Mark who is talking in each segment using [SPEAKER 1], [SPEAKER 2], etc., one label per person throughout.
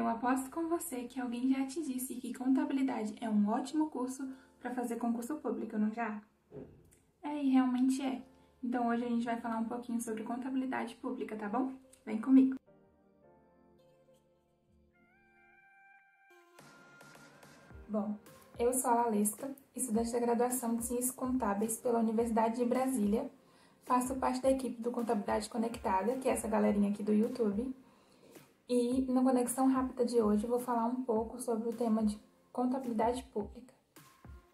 [SPEAKER 1] Eu aposto com você que alguém já te disse que contabilidade é um ótimo curso para fazer concurso público, não já? É, e realmente é. Então hoje a gente vai falar um pouquinho sobre contabilidade pública, tá bom? Vem comigo! Bom, eu sou a Lalesca, estudante da graduação de Ciências Contábeis pela Universidade de Brasília. Faço parte da equipe do Contabilidade Conectada, que é essa galerinha aqui do YouTube. E na Conexão Rápida de hoje vou falar um pouco sobre o tema de contabilidade pública.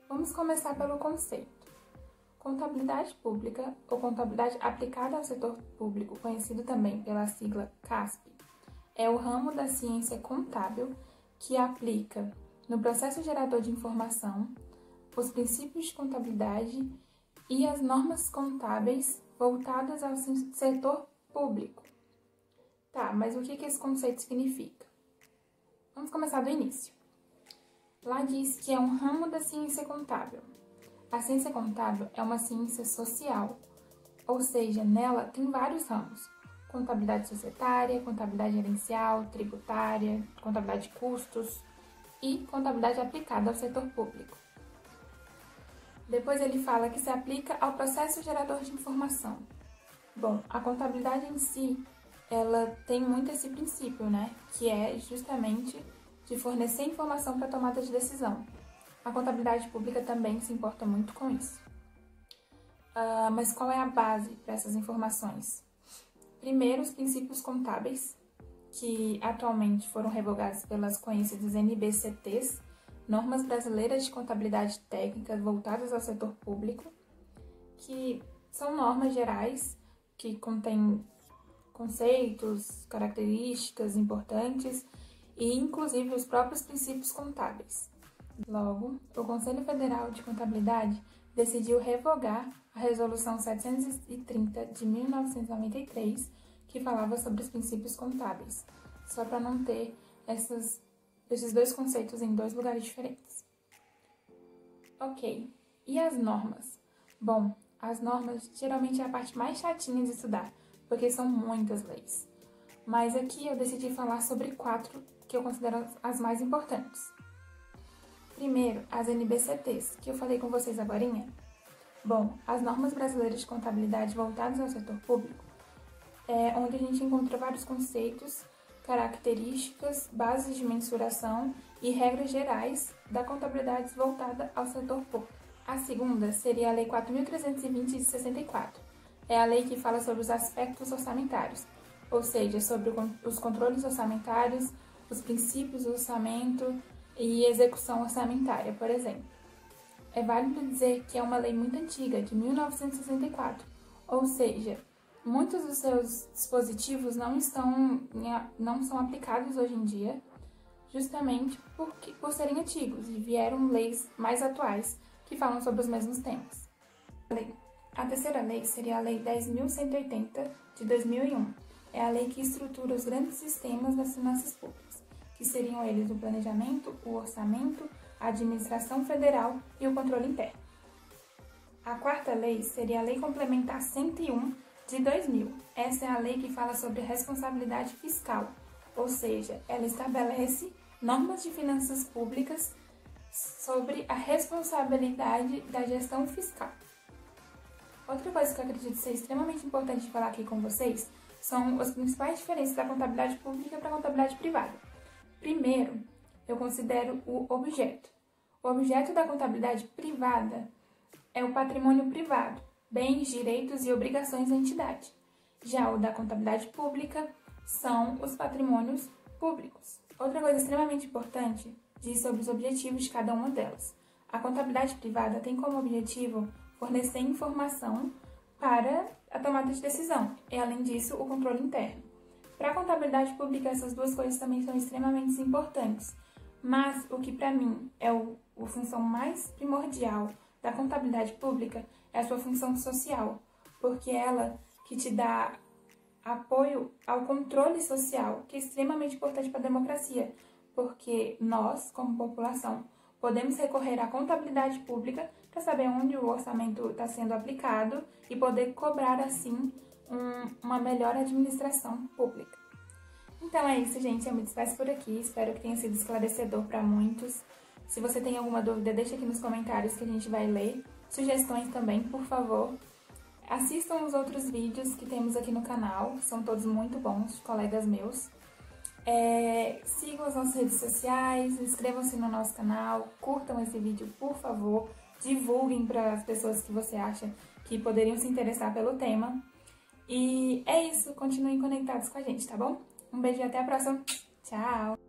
[SPEAKER 1] Vamos começar pelo conceito. Contabilidade pública, ou contabilidade aplicada ao setor público, conhecido também pela sigla CASP, é o ramo da ciência contábil que aplica no processo gerador de informação, os princípios de contabilidade e as normas contábeis voltadas ao setor público. Tá, mas o que, que esse conceito significa? Vamos começar do início. Lá diz que é um ramo da ciência contábil. A ciência contábil é uma ciência social, ou seja, nela tem vários ramos: contabilidade societária, contabilidade gerencial, tributária, contabilidade de custos, e contabilidade aplicada ao setor público. Depois ele fala que se aplica ao processo gerador de informação. Bom, a contabilidade em si, ela tem muito esse princípio, né? Que é justamente de fornecer informação para tomada de decisão. A contabilidade pública também se importa muito com isso. Uh, mas qual é a base para essas informações? Primeiro, os princípios contábeis, que atualmente foram revogadas pelas conhecidas NBCTs, Normas Brasileiras de Contabilidade Técnica voltadas ao setor público, que são normas gerais que contêm conceitos, características importantes e inclusive os próprios princípios contábeis. Logo, o Conselho Federal de Contabilidade decidiu revogar a Resolução 730 de 1993 que falava sobre os princípios contábeis, só para não ter essas, esses dois conceitos em dois lugares diferentes. Ok, e as normas? Bom, as normas geralmente é a parte mais chatinha de estudar, porque são muitas leis. Mas aqui eu decidi falar sobre quatro que eu considero as mais importantes. Primeiro, as NBCTs, que eu falei com vocês agora. Bom, as normas brasileiras de contabilidade voltadas ao setor público é, onde a gente encontra vários conceitos, características, bases de mensuração e regras gerais da contabilidade voltada ao setor público. A segunda seria a Lei 4.320 de 64. É a lei que fala sobre os aspectos orçamentários, ou seja, sobre os controles orçamentários, os princípios do orçamento e execução orçamentária, por exemplo. É válido dizer que é uma lei muito antiga, de 1964, ou seja, Muitos dos seus dispositivos não estão não são aplicados hoje em dia, justamente porque, por serem antigos e vieram leis mais atuais que falam sobre os mesmos temas. A terceira lei seria a Lei 10.180 de 2001. É a lei que estrutura os grandes sistemas das finanças públicas, que seriam eles o planejamento, o orçamento, a administração federal e o controle interno. A quarta lei seria a Lei Complementar 101 de 2000. Essa é a lei que fala sobre responsabilidade fiscal, ou seja, ela estabelece normas de finanças públicas sobre a responsabilidade da gestão fiscal. Outra coisa que eu acredito ser extremamente importante falar aqui com vocês são as principais diferenças da contabilidade pública para a contabilidade privada. Primeiro, eu considero o objeto. O objeto da contabilidade privada é o patrimônio privado, bens, direitos e obrigações da entidade. Já o da contabilidade pública são os patrimônios públicos. Outra coisa extremamente importante diz sobre os objetivos de cada uma delas. A contabilidade privada tem como objetivo fornecer informação para a tomada de decisão. E, além disso, o controle interno. Para a contabilidade pública, essas duas coisas também são extremamente importantes, mas o que para mim é o, a função mais primordial da contabilidade pública é a sua função social, porque é ela que te dá apoio ao controle social, que é extremamente importante para a democracia, porque nós, como população, podemos recorrer à contabilidade pública para saber onde o orçamento está sendo aplicado e poder cobrar, assim, um, uma melhor administração pública. Então é isso, gente. Eu me despeço por aqui. Espero que tenha sido esclarecedor para muitos. Se você tem alguma dúvida, deixa aqui nos comentários que a gente vai ler. Sugestões também, por favor. Assistam os outros vídeos que temos aqui no canal, são todos muito bons, colegas meus. É, sigam as nossas redes sociais, inscrevam-se no nosso canal, curtam esse vídeo, por favor. Divulguem para as pessoas que você acha que poderiam se interessar pelo tema. E é isso, continuem conectados com a gente, tá bom? Um beijo e até a próxima. Tchau!